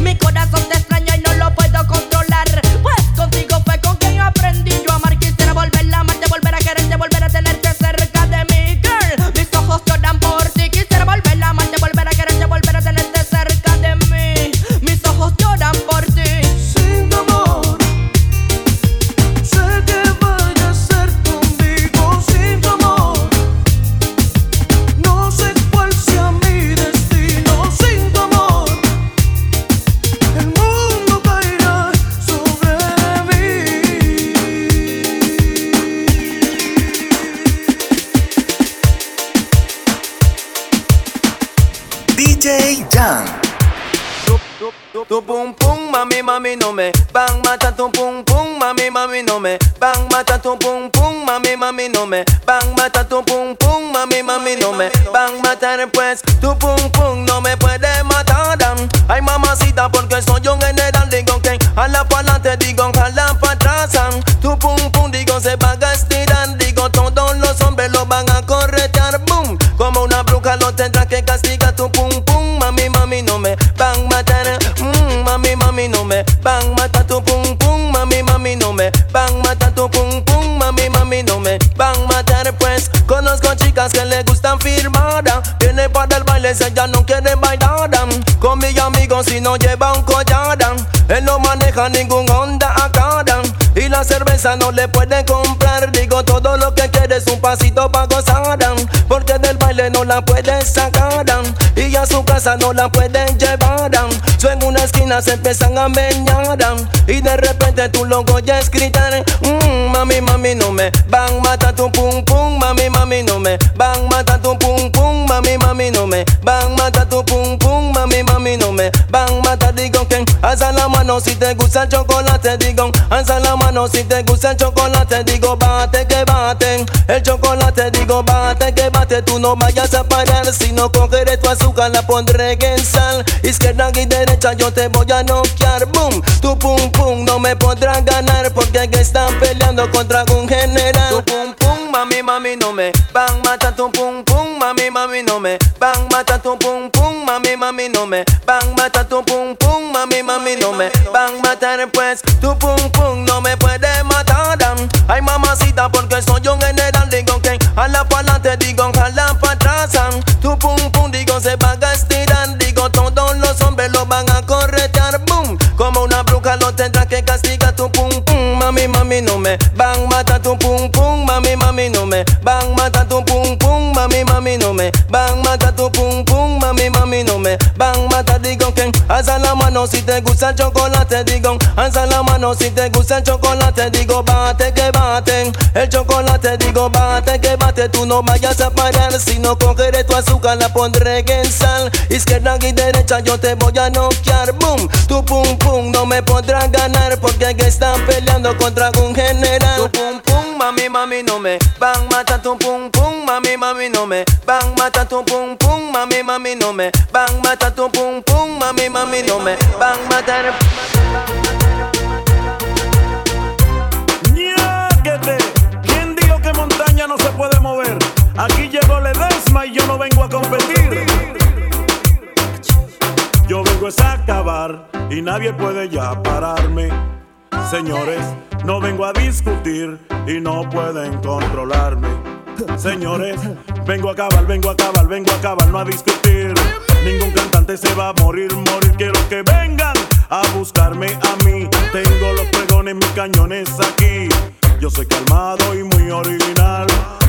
Mi corazón te Tu pum pum, mami, mami, no me bang mata tu pum pum, mami, mami, no me bang mata tu pum pum, mami, mami, no me bang mata tu pum pum, mami, mami, no me bang mata después. Tu pum pum no me puede matar. Ay mamacita porque soy un general digo que a la pala te digo bang, mata tu pum pum, mami, mami, no me bang, mata tu pum pum, mami, mami, no me bang, mata pues Conozco chicas que le gustan firmada, viene para el baile, se ya no quiere bailar. Con mi amigo si no lleva un collar, él no maneja ningún onda a acá. Y la cerveza no le puede comprar, digo todo lo que quieres, un pasito pa' gozar. Porque del baile no la puedes sacar, y a su casa no la pueden llevar. Una esquina se empiezan a meñar. Y de repente tu logo ya es gritar. Mmm, mami, mami, no me van mata tu pum pum. Mami, mami, no me van mata tu pum pum. Mami, mami, no me van mata tu pum pum. Alza la mano si te gusta el chocolate. Digo, alza la mano si te gusta el chocolate. Digo, bate que bate. El chocolate, digo, bate que bate. Tú no vayas a parar. Si no cogeré tu azúcar, la pondré en sal. Izquierda y derecha, yo te voy a noquear. Boom, tu pum pum no me podrás ganar. Porque que están peleando contra un general. Tu pum pum, mami, mami, no me van mata tu pum pum. Mami, mami, no me van mata tu pum pum. Mami, mami, no me van mata tu pum pum. Mami, mami, no me van matar. Pues tu pum pum no me puede matar. Ay, mamacita, porque soy un general. Digo que a la pa'lante, digo, jala pa' atrás. Tu pum pum, digo, se va a estirar. Digo, todos los hombres lo van a corretear. Boom, como una bruja lo tendrá que castigar. Tu pum pum, mami, mami, no me van mata tu pum pum. Mami, mami, no me van mata tu pum pum. Mami, mami, no me van alza la mano si te gusta el chocolate. Digo, alza la mano si te gusta el chocolate. Digo, bate que bate. El chocolate, digo, bate que bate. Tú no vayas a parar. Si no cogeré tu azúcar, la pondré en sal. Izquierda y derecha, yo te voy a noquear. Boom, tu pum pum no me podrás ganar. Porque que están peleando contra un general. Tu pum pum, mami, mami, no me van mata tu pum pum. Mami, no me van mata tu pum pum. Mami, mami, no me van mata tu pum pum. Mami, mami, no me van matar. Ñáquete. ¿Quién dijo que montaña no se puede mover? Aquí llegó Ledesma y yo no vengo a competir. Yo vengo es a acabar y nadie puede ya pararme. Señores, no vengo a discutir y no pueden controlarme. Señores, vengo a acabar, vengo a acabar, vengo a acabar, no a discutir. Ningún cantante se va a morir, morir. Quiero que vengan a buscarme a mí. Tengo los pregones, mis cañones aquí. Yo soy calmado y muy original.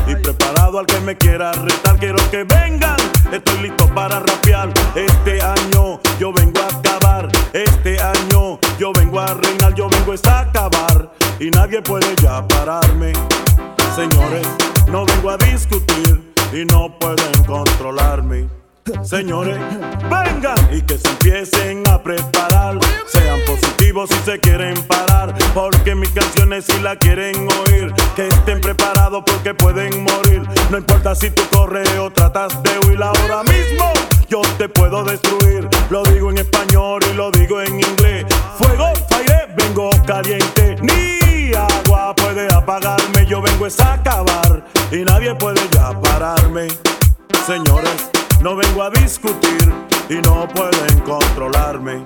Y preparado al que me quiera retar. Quiero que vengan, estoy listo para rapear. Este año yo vengo a acabar. Este año yo vengo a reinar. Yo vengo a acabar. Y nadie puede ya pararme. Señores, no vengo a discutir y no pueden controlarme. Señores, vengan y que se empiecen a preparar. Sean positivos si se quieren parar. Porque mis canciones si la quieren oír. Que estén preparados porque pueden morir. No importa si tú corres o tratas de huir ahora mismo. Yo te puedo destruir. Lo digo en español y lo digo en inglés. Fuego, fire, vengo caliente. Ni agua puede apagarme. Yo vengo es a acabar. Y nadie puede ya pararme. Señores, no vengo a discutir y no pueden controlarme.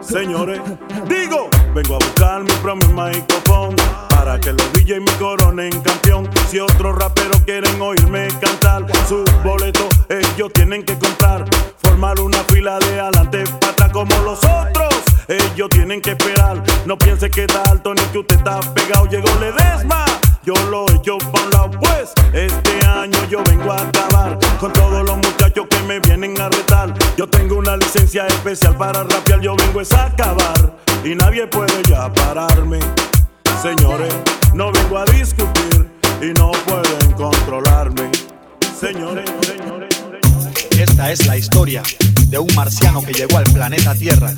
Señores, digo, vengo a buscar mi propio micrófono para que los DJ me coronen campeón. Si otros raperos quieren oírme cantar, sus boletos ellos tienen que comprar. Formar una fila de adelante pata como los otros. Ellos tienen que esperar. No piense que está alto ni que usted está pegado. Llegó Ledesma. Yo lo he hecho pa' un lado, pues este año yo vengo a acabar con todos los muchachos que me vienen a retar. Yo tengo una licencia especial para rapear, yo vengo a acabar y nadie puede ya pararme. Señores, no vengo a discutir y no pueden controlarme. Señores, señores. Esta es la historia de un marciano que llegó al planeta Tierra.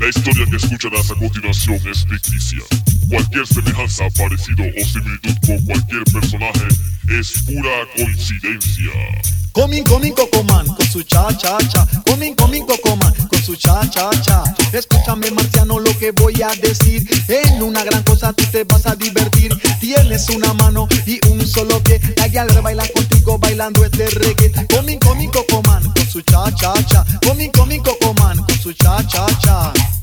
La historia que escucharás a continuación es ficticia. Cualquier semejanza, parecido o similitud con cualquier personaje es pura coincidencia. Comin, comin, cocoman, con su cha, cha, cha. Comin, comin, cocoman, con su cha, cha, cha. Escúchame, marciano, lo que voy a decir. En una gran cosa tú te vas a divertir. Tienes una mano y un solo pie. La guial baila contigo bailando este reggae. Comin, comin, cocoman, con su cha, cha, cha. Comin, comin, cocoman, cha, cha, cha.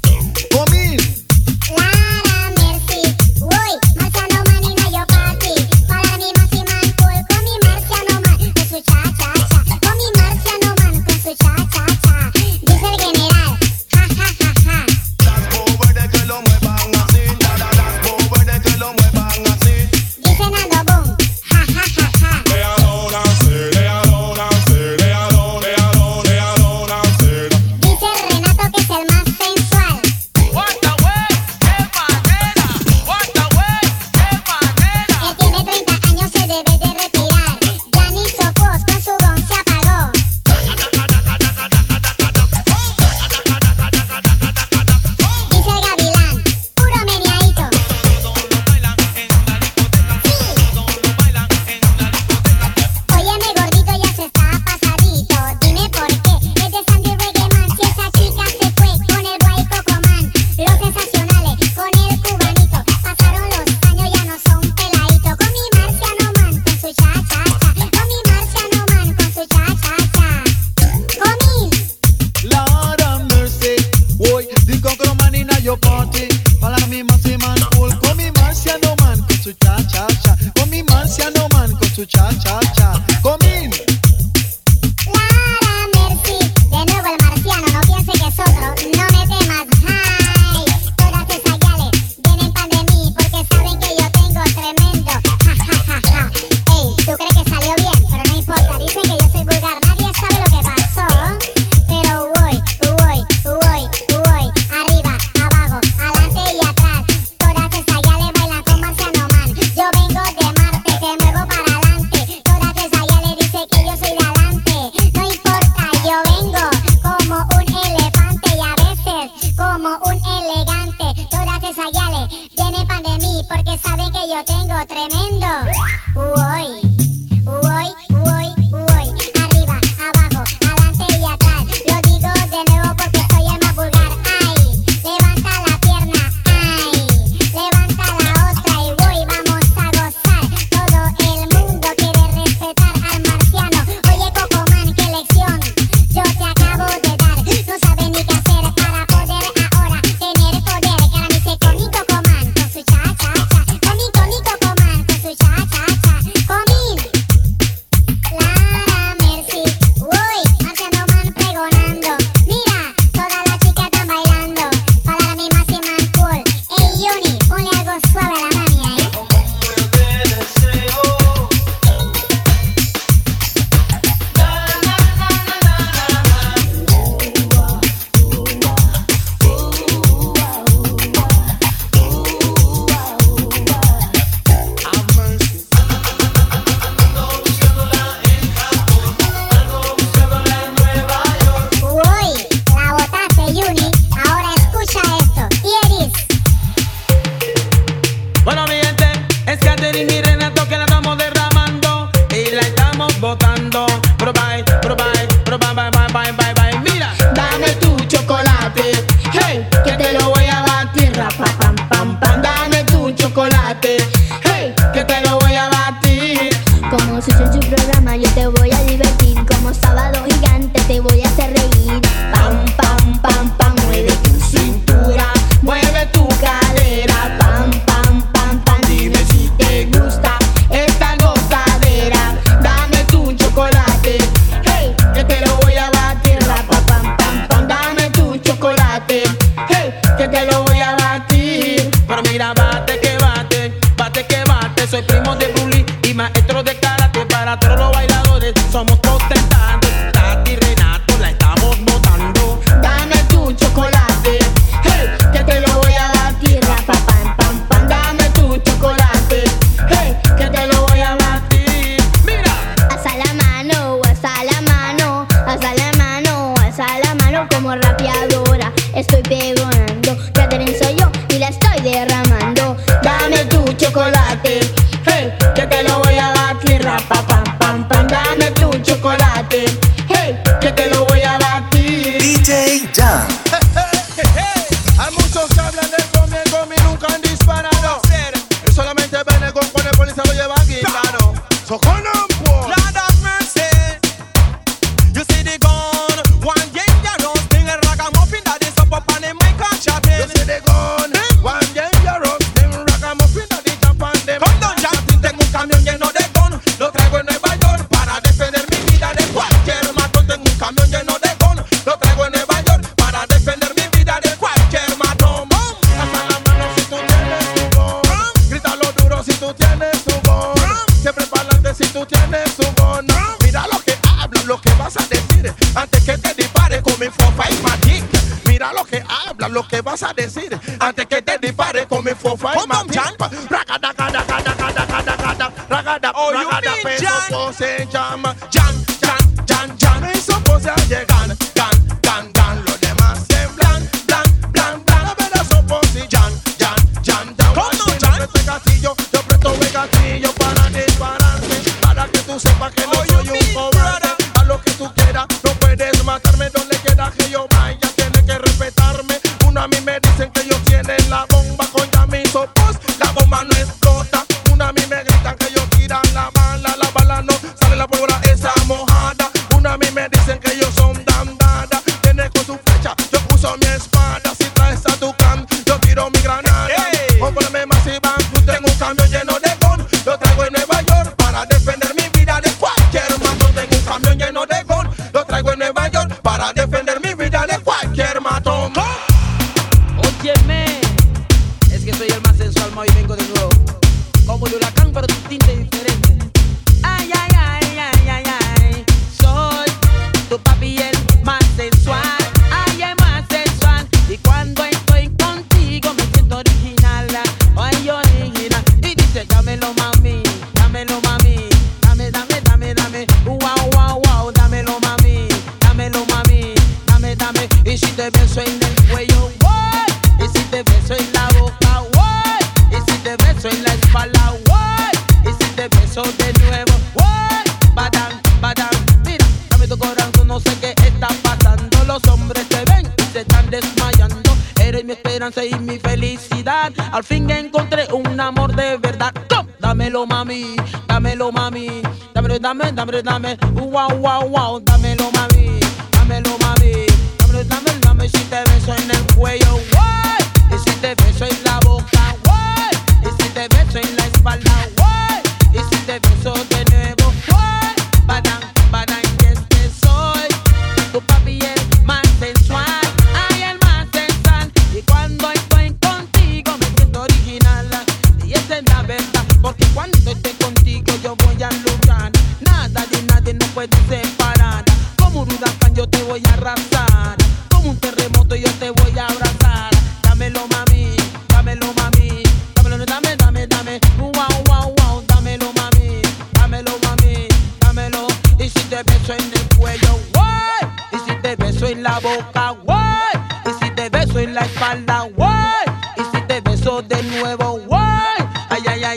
yo tengo tremendo. Uy. los bailadores. Somos todos amrita me de nuevo. ¡Wow! Ay, ay, ay.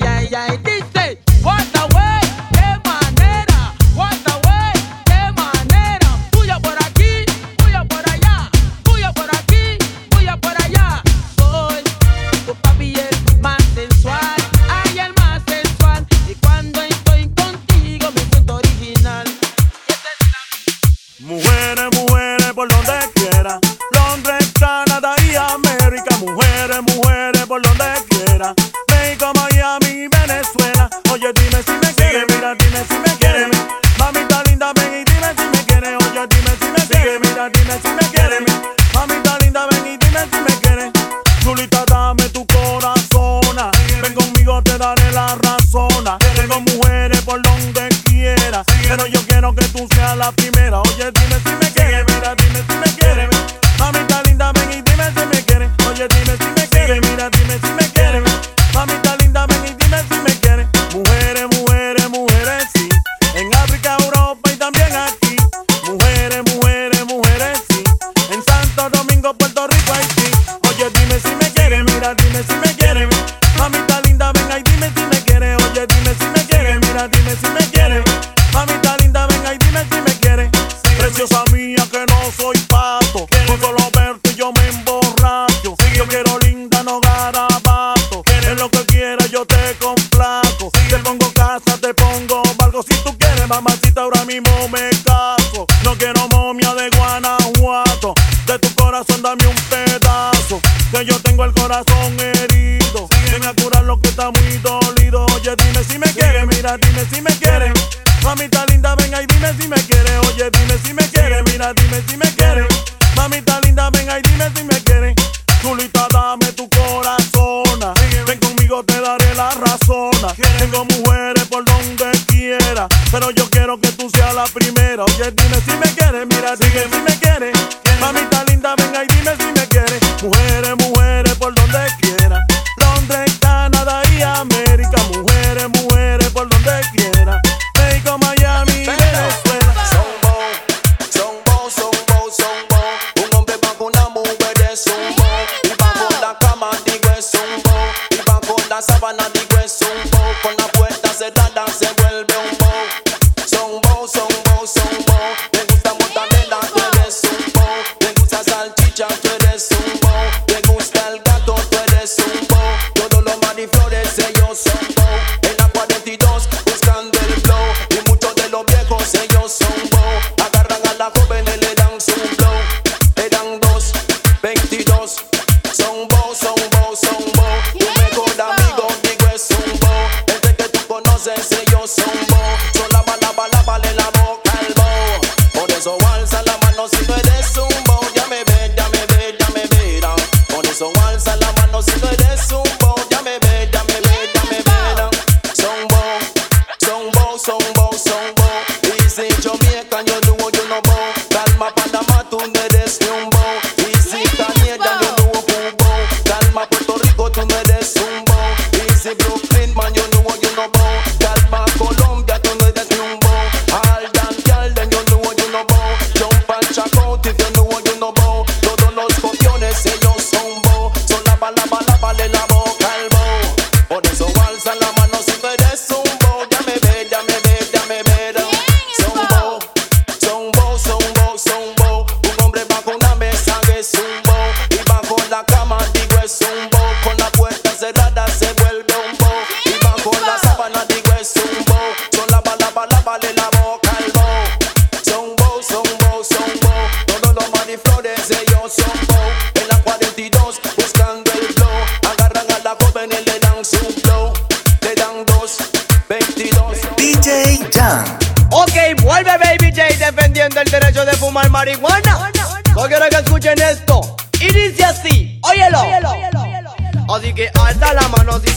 pero yo quiero que tú seas la primera. Oye, dime si me quieres, mira, dime si me quieres.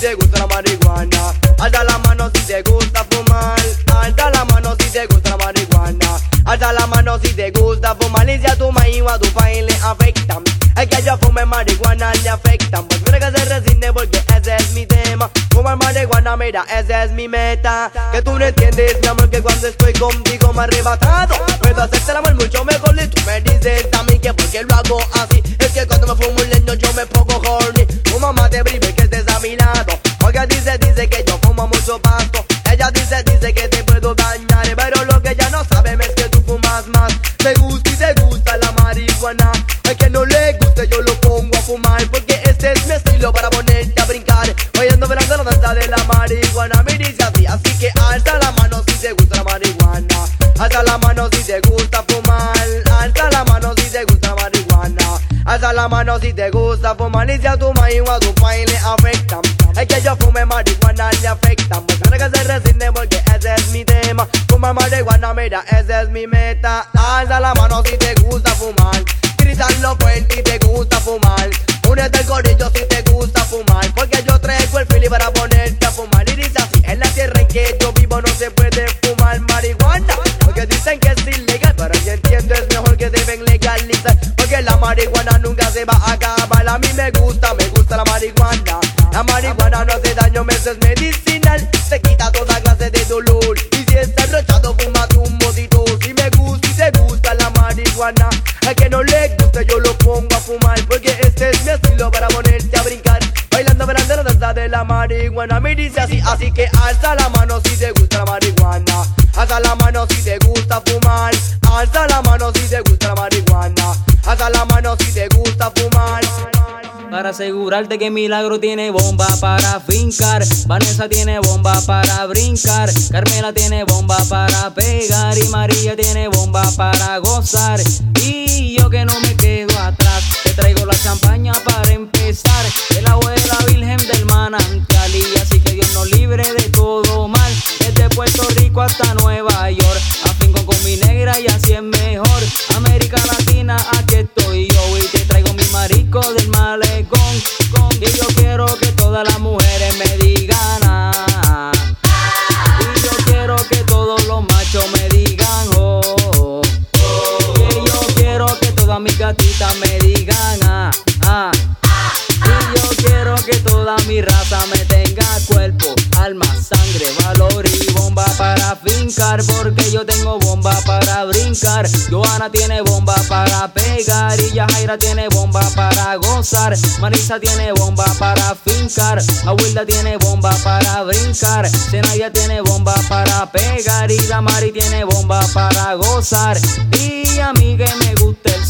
Te gusta la marihuana. Alza la mano si te gusta fumar. Alza la mano si te gusta la marihuana. Alza la mano si te gusta fumar. Y si a tu maíz o a tu país le afectan. Es que yo fume marihuana le afectan. Pues mira que se resiste porque ese es mi tema. Fumar marihuana, mira, esa es mi meta. Que tú no entiendes, mi amor, que cuando estoy contigo me arrebatado. Puedo hacerte el amor mucho mejor si te gusta fumar. Y si a tu maíz o a tu país le afectan. Es que yo fume marihuana ponerte a brincar. Bailando, bailando la danza de la marihuana. Me dice así, así que alza la mano si te gusta la marihuana. Alza la mano si te gusta fumar. Alza la mano si te gusta la marihuana. Alza la mano si te gusta fumar. Para asegurarte que Milagro tiene bomba para fincar. Vanessa tiene bomba para brincar. Carmela tiene bomba para pegar. Y María tiene bomba para gozar. Y yo que no me quedo atrás. Traigo la champaña para empezar. El agua de la Virgen del manantial. Y así que Dios nos libre de todo mal. Desde Puerto Rico hasta Nueva York. Afinco con mi negra y así es mejor. América Latina, aquí estoy yo. Y te traigo mi marico del malecón. Y yo quiero que todas las mujeres toda mi raza me tenga cuerpo, alma, sangre, valor y bomba para fincar. Porque yo tengo bomba para brincar. Joana tiene bomba para pegar. Y Yajaira tiene bomba para gozar. Marisa tiene bomba para fincar. Abuela tiene bomba para brincar. Zenaya tiene bomba para pegar. Y Damari tiene bomba para gozar. Y a me gusta el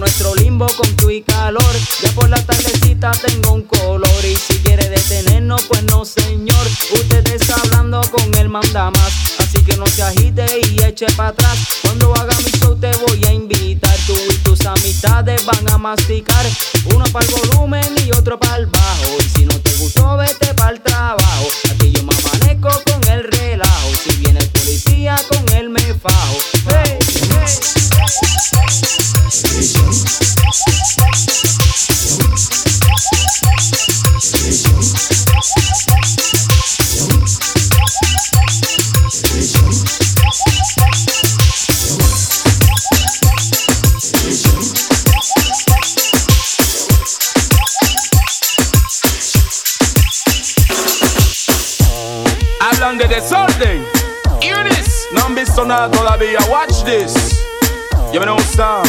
nuestro limbo con tu y calor. Ya por la tardecita tengo un color. Y si quiere detenernos, pues no, señor. Usted está hablando con el mandamás. Así que no se agite y eche para atrás. Cuando haga mi show, te voy a invitar. Tú y tus amistades van a masticar. Uno para el volumen y otro para el bajo. Y si no te gustó, vete para el trabajo. Aquí yo me amanezco con el relajo. Policía, con él me fajo. Nada todavía. Watch this. Ya me gusta.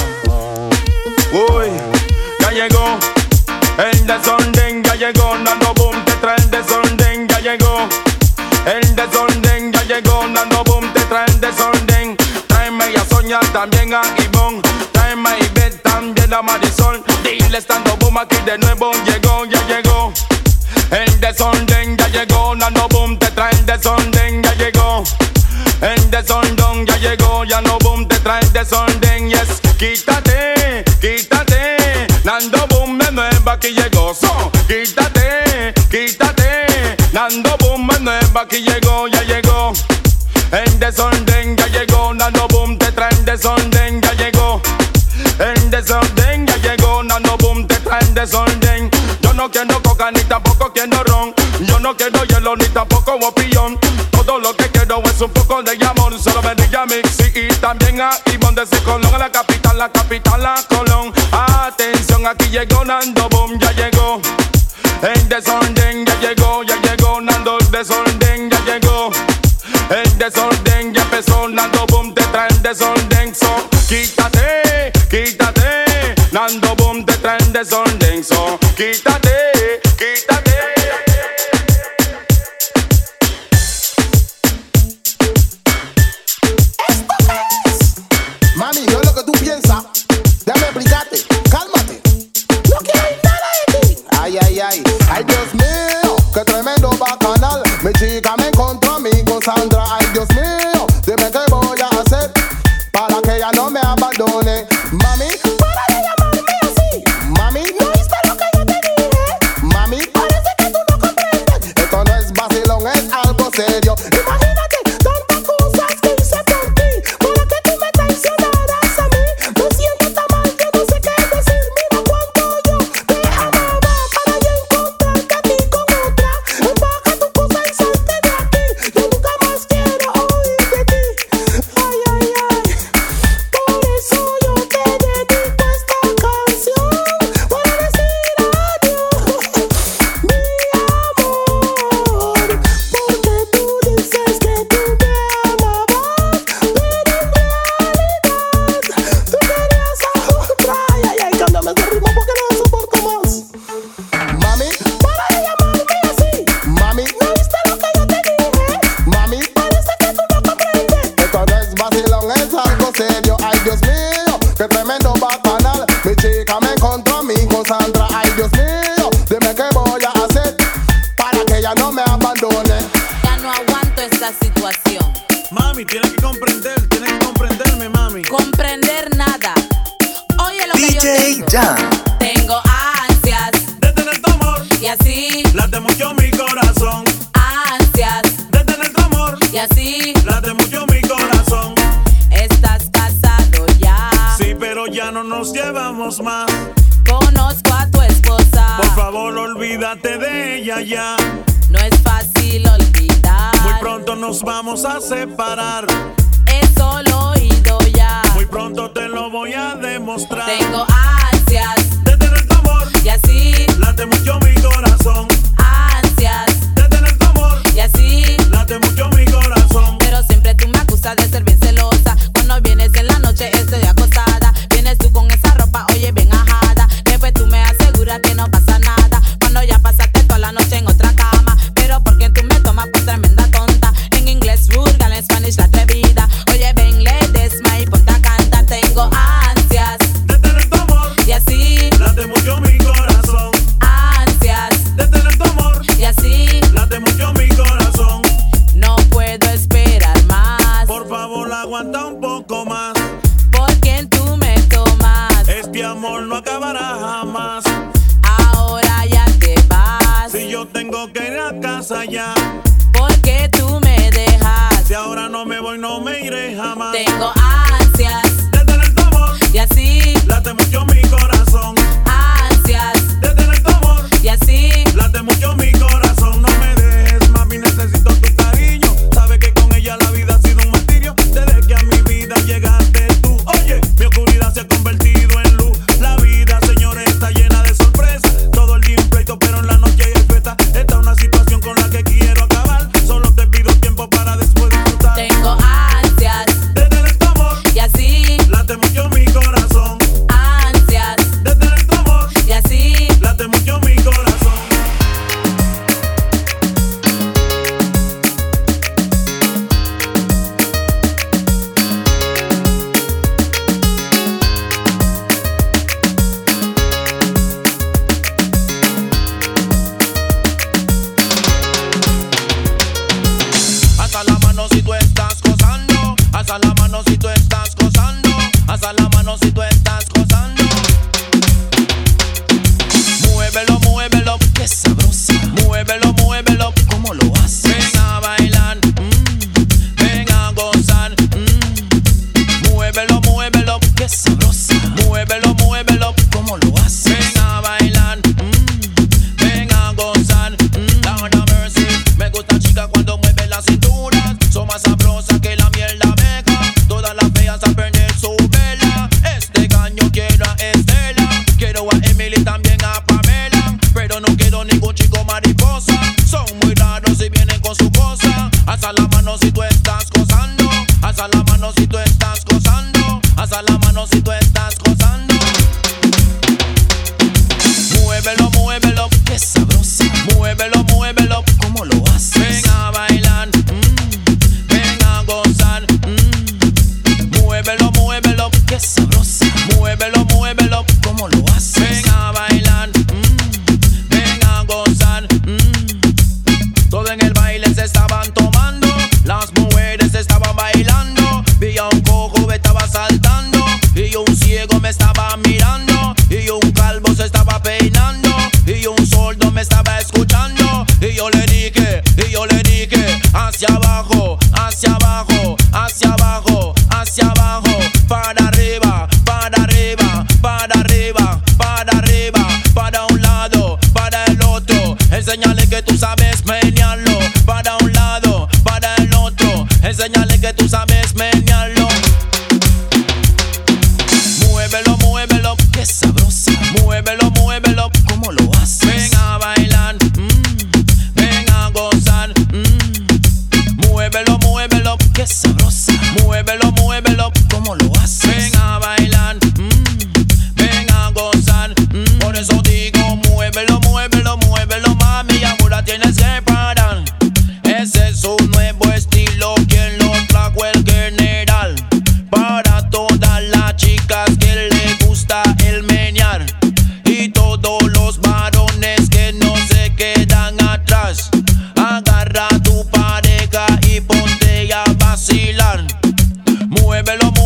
Uy, ya llegó. El desorden ya llegó. Dando boom, te trae el desorden. Ya llegó. El desorden ya llegó. Dando boom, te trae el desorden. Tráeme a Sonia, también a Ivonne. Tráeme a Ivette, también a Marisol. Diles dando boom aquí de nuevo. Llegó, ya llegó. El desorden ya llegó, Nano Boom te trae el desorden, aquí llegó. So, quítate, quítate. Dando boom, nueva aquí llegó, ya llegó. En desorden ya llegó, dando boom, te traen desorden, ya llegó. En desorden ya llegó, dando boom, te traen desorden. Yo no quiero coca ni tampoco quiero ron. Yo no quiero hielo ni tampoco opillón. Todo lo que quiero es un poco de amor. Solo venía a Mixi y también a Ivonne de Colón, la capital, la capital, la Colón aquí llegó Nando Boom, ya llegó. El desorden ya llegó, ya llegó Nando, el desorden ya llegó. El desorden ya empezó, Nando Boom te trae el desorden. So, quítate, quítate, Nando Boom te trae el desorden. So, quítate. Ay Dios mío, qué tremendo bacanal. Mi chica me encontró a con Sandra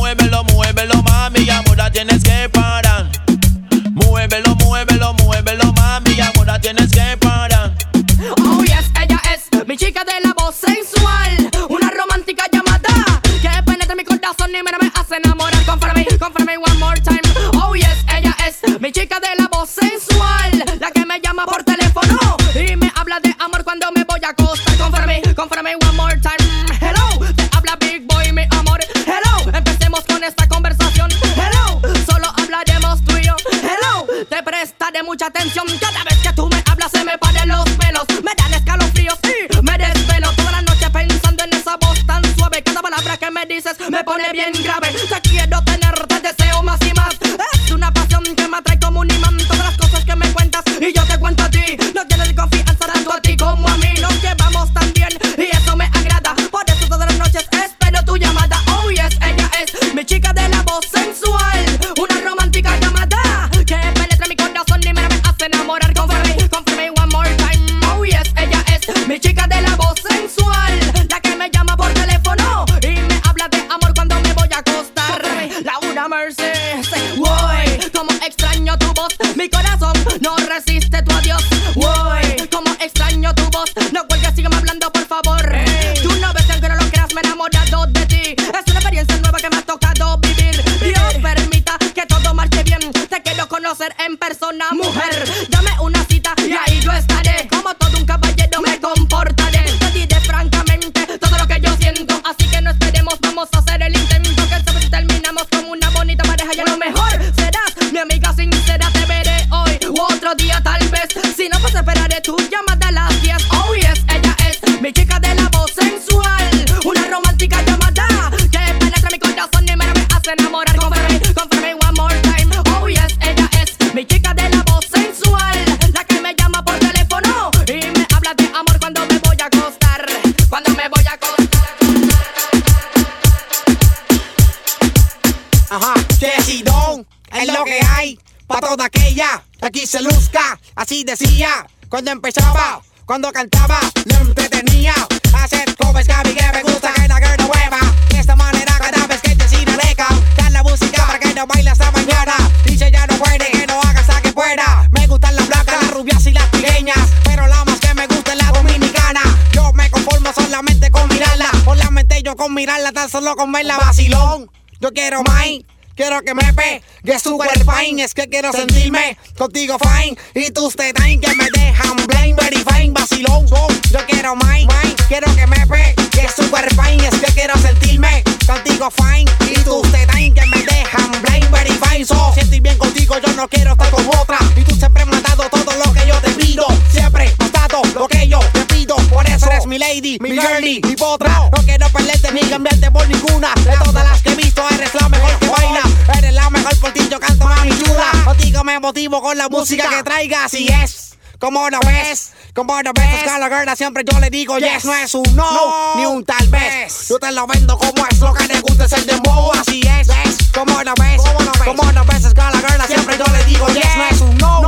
Muévelo, muévelo, mami, ahora tienes que parar. Se luzca. Así decía cuando empezaba, cuando cantaba, le entretenía. Hacer que a mí que me gusta que la no mueva. De esta manera cada vez que te siga leca, dar la música para que no baile hasta mañana. Con mirarla, tan solo con verla vacilón. Yo quiero más. Quiero que me pegue super fine, es que quiero sentirme contigo fine. Y tus tetas que me dejan blind, very fine, vacilón. Yo quiero más, quiero que me pegue super fine, es que quiero sentirme contigo fine. Y tus tetas que me dejan blind, very fine. So, siento bien contigo, yo no quiero estar con otra. Y tú siempre me has dado todo lo que yo te pido. Siempre me has dado lo que yo te pido. Por eso eres mi lady, mi girlie, mi potra. No quiero perderte ni cambiarte por ninguna. De todas las que he visto, eres la mejor que baila Eres la mejor por ti, yo canto mami chula Contigo me motivo con la música. que traigas Y es como no ves, como no ves. Escala girl, siempre yo le digo yes No es un no, ni un tal vez. Yo te lo vendo como es, lo que le gusta es el dembow. Así es, como no ves, como no ves. Escala girl, siempre yo le digo yes No es un no,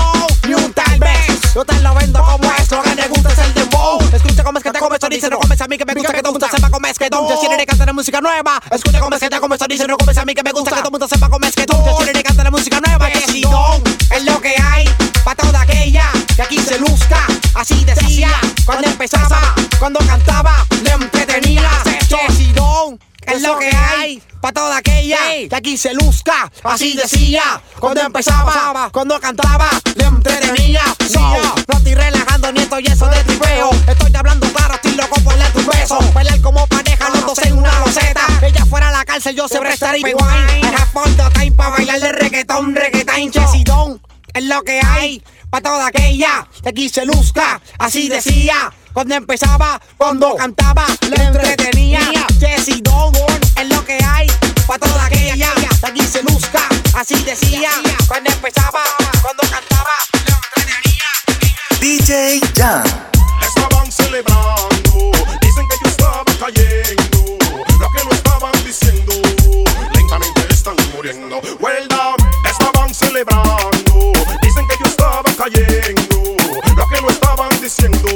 ni un tal vez Yo te lo vendo como es, lo que le gusta es el dembow Escucha cómo es que te comes, dice no comes a mí que me gusta que todo mundo sepa cómo es que tú Yo cantar música nueva Escucha cómo es que te comes, dice no comes a mí que me gusta que todo mundo sepa cómo es que tú Yo quiero cantar música nueva Que si don es lo que hay Pa' toda aquella que aquí se luzca Así decía cuando empezaba Cuando cantaba le entretenía Jessy Don es lo que hay Pa' toda aquella que aquí se luzca. Así decía cuando empezaba Cuando cantaba le entretenía. So, no estoy relajando ni estoy eso de tripeo. Estoy hablando claro, estoy loco por darte un beso. Bailar como pareja los dos en una loseta. Ella fuera a la cárcel yo siempre estaría wine I have fun the time pa' bailar de reggaetón, reggaetón Don es lo que hay Pa' toda aquella que aquí se luzca Así decía cuando empezaba Cuando cantaba le entretenía Jessy Don es lo que hay Pa' toda aquella que aquí se luzca Así decía cuando empezaba Cuando cantaba le entretenía DJ Jan. cayendo, que lo estaban diciendo,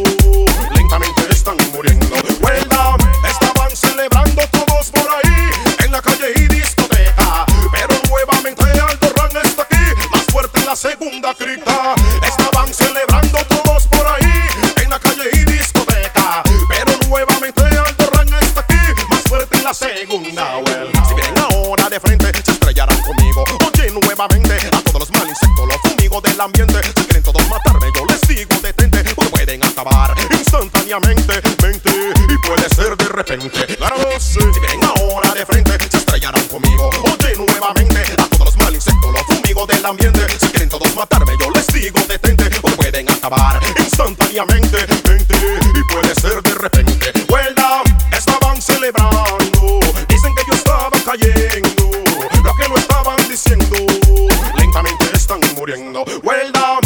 lentamente están muriendo. Huelga, estaban celebrando todos por ahí, en la calle y discoteca. Pero nuevamente Aldo Ran está aquí, más fuerte en la segunda cripta. Estaban celebrando todos por ahí, en la calle y discoteca. Pero nuevamente Aldo Ran está aquí, más fuerte en la segunda huelga. Si vienen ahora de frente, se estrellarán conmigo. Oye, nuevamente a todos los mal insectos, los fumigos del ambiente acabar instantáneamente. Mente, y puede ser de repente. Claro, si ven ahora de frente, se estrellarán conmigo. Oye, nuevamente, a todos los mal insectos, los fumigos del ambiente. Si quieren todos matarme, yo les digo detente. O pueden acabar instantáneamente. Mente, y puede ser de repente. Huelga, estaban celebrando. Dicen que yo estaba cayendo. Lo que no estaban diciendo. Lentamente están muriendo. Huelga.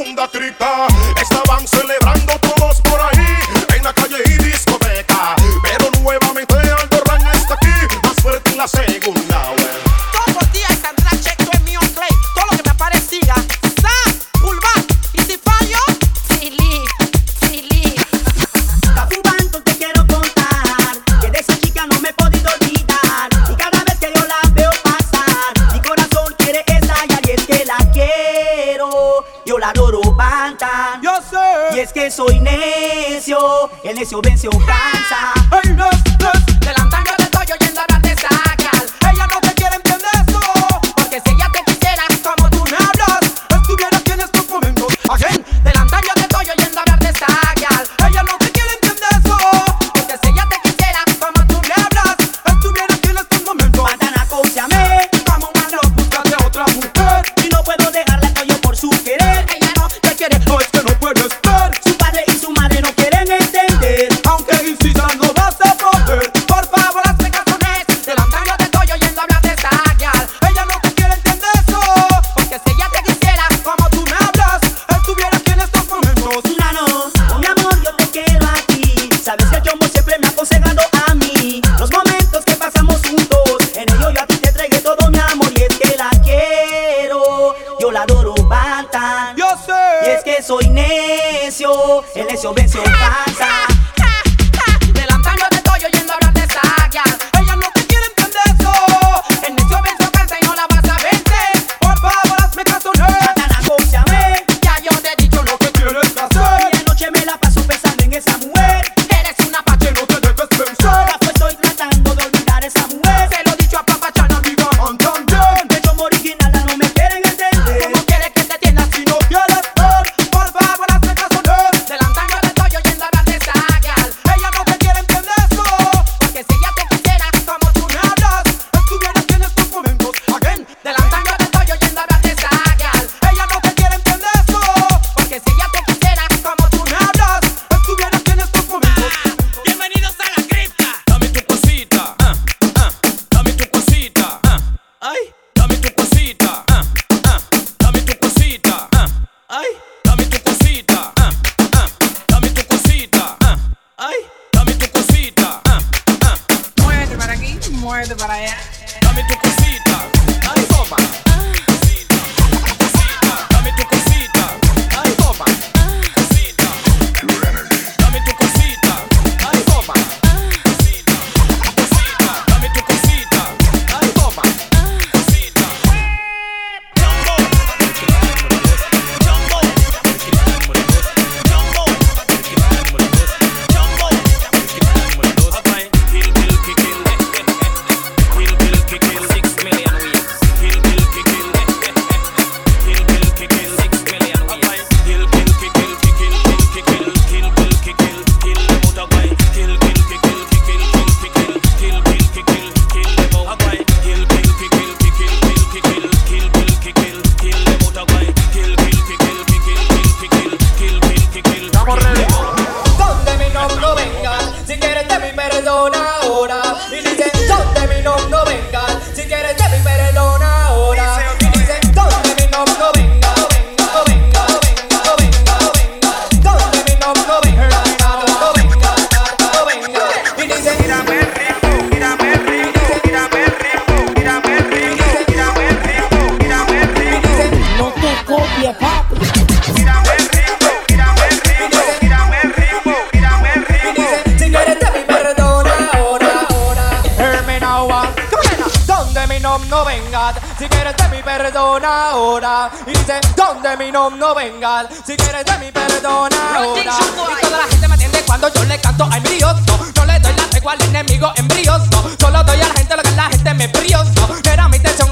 segunda crita. Estaban celebrando. venceu, venceu.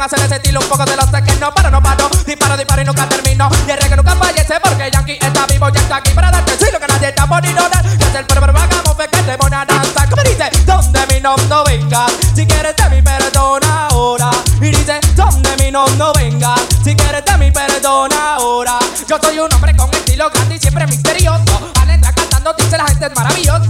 hacer ese estilo, un poco de los que no paro, no paro, disparo, disparo y nunca termino. Y el reggae nunca fallece porque Yankee está vivo, ya está aquí para darte sí, lo que nadie está poniendo. Ya es el perro, pero vagamos, fe que te mona danza. Como dice, donde mi no, no venga, si quieres de mi perdona ahora. Y dice, donde mi no, venga, si quieres de mi perdona ahora. Yo soy un hombre con estilo grande y siempre misterioso. Al entrar cantando, dice la gente es maravilloso.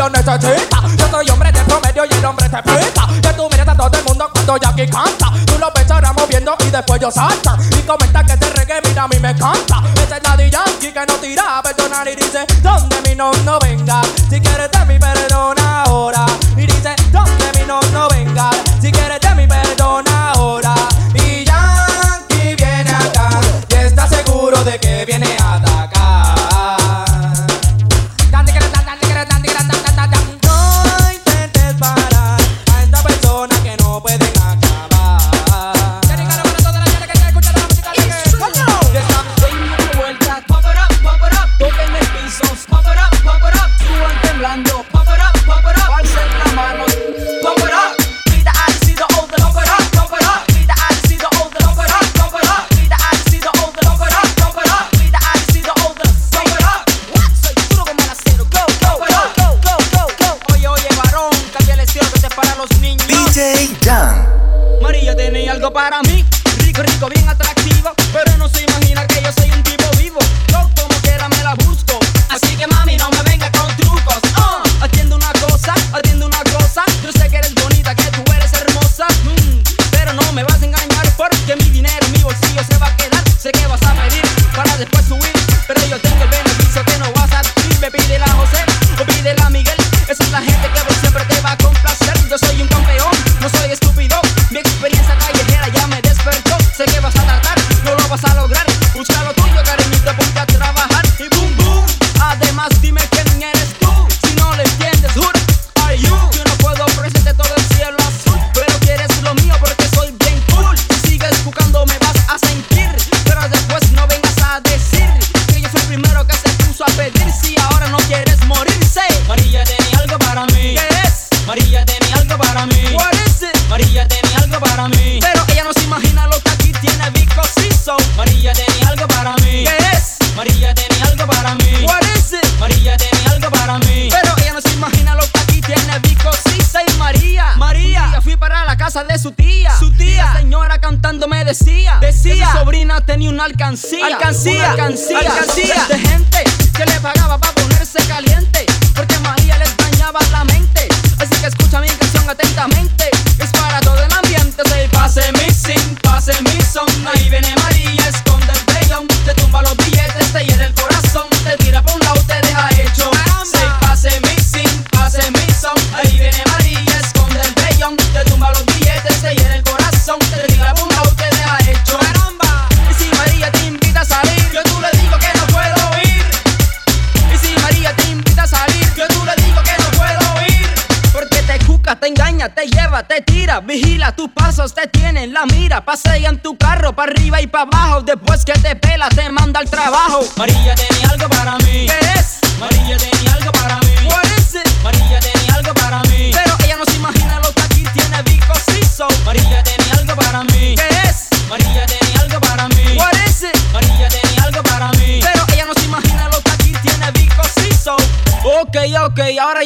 lo necesita. Yo soy hombre de promedio y el hombre te flipa. Que tú miras a todo el mundo cuando Jackie canta. Tú lo pensarás moviendo y después yo salta. Y comenta que te reggae, mira, a mí me encanta. Ese es Daddy Yankee que no tira a personal y dice: Donde mi no, no venga. Si quieres your mommy don't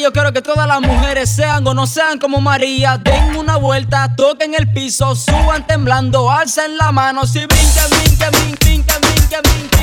yo quiero que todas las mujeres sean o no sean como María. Den una vuelta, toquen el piso, suban temblando, alcen la mano. Si brinquen, brinquen, brinquen, brinquen, brinquen.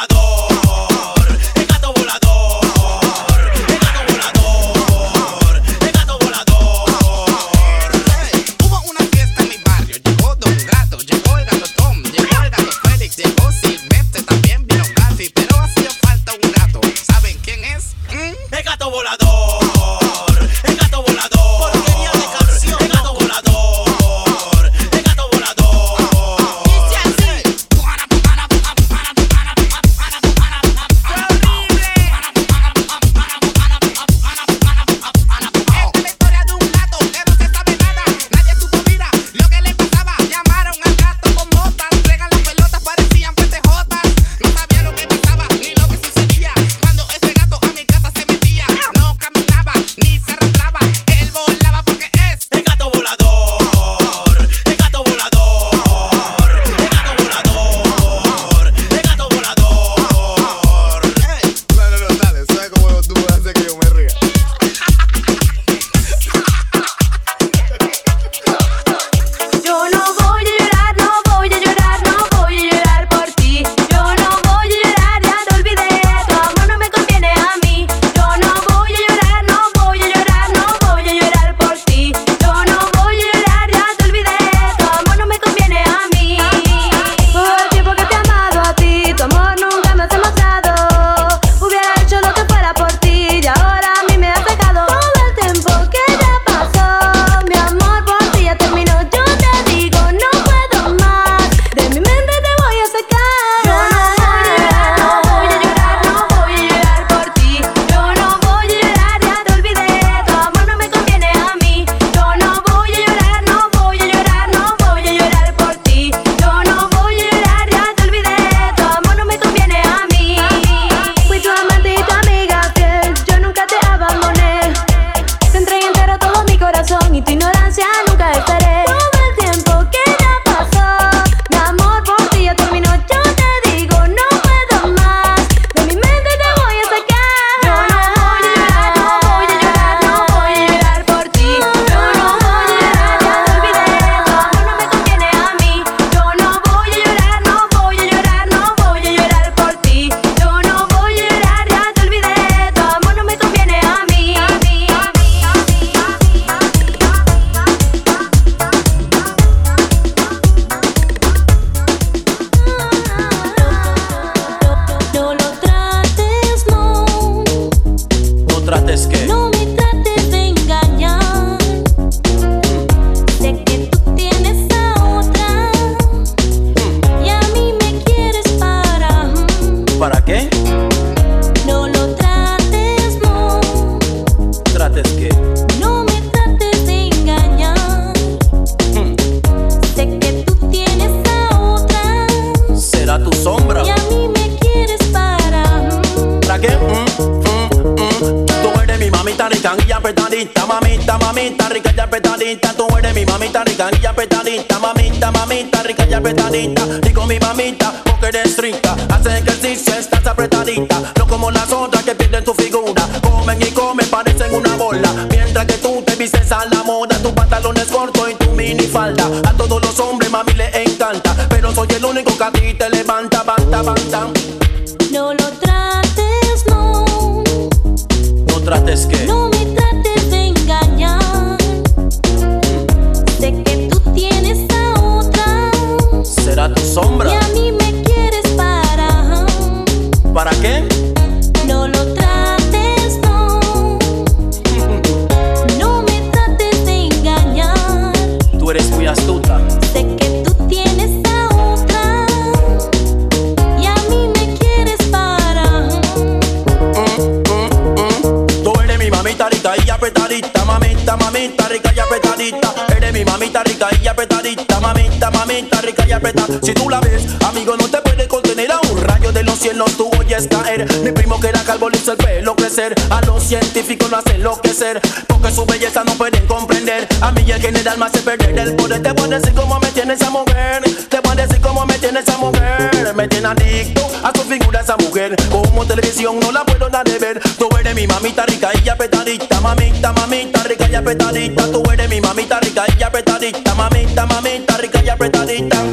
hablador. eres muy astuta. Sé que tú tienes a otra y a mí me quieres para. Mm, mm, mm. Tú eres mi mamita rica y apretadita, mamita, mamita rica y apretadita. Eres mi mamita rica y apretadita, mamita, mamita rica y apretadita. Si tú la ves, amigo, no te puede contener a un rayo de los cielos tú oyes caer. Mi primo que era calvo le hizo el pelo crecer. A los científicos lo hacen enloquecer, porque su belleza no pueden comprar a mí en general me hace perder el poder. Te a decir cómo me tiene esa mujer. Te a decir cómo me tiene esa mujer. Me tiene adicto a su figura esa mujer. Como televisión no la puedo dar de ver. Tú eres mi mamita rica y apretadita. Mamita, mamita rica y apretadita. Tú eres mi mamita rica y apretadita. Mamita, mamita rica y apretadita.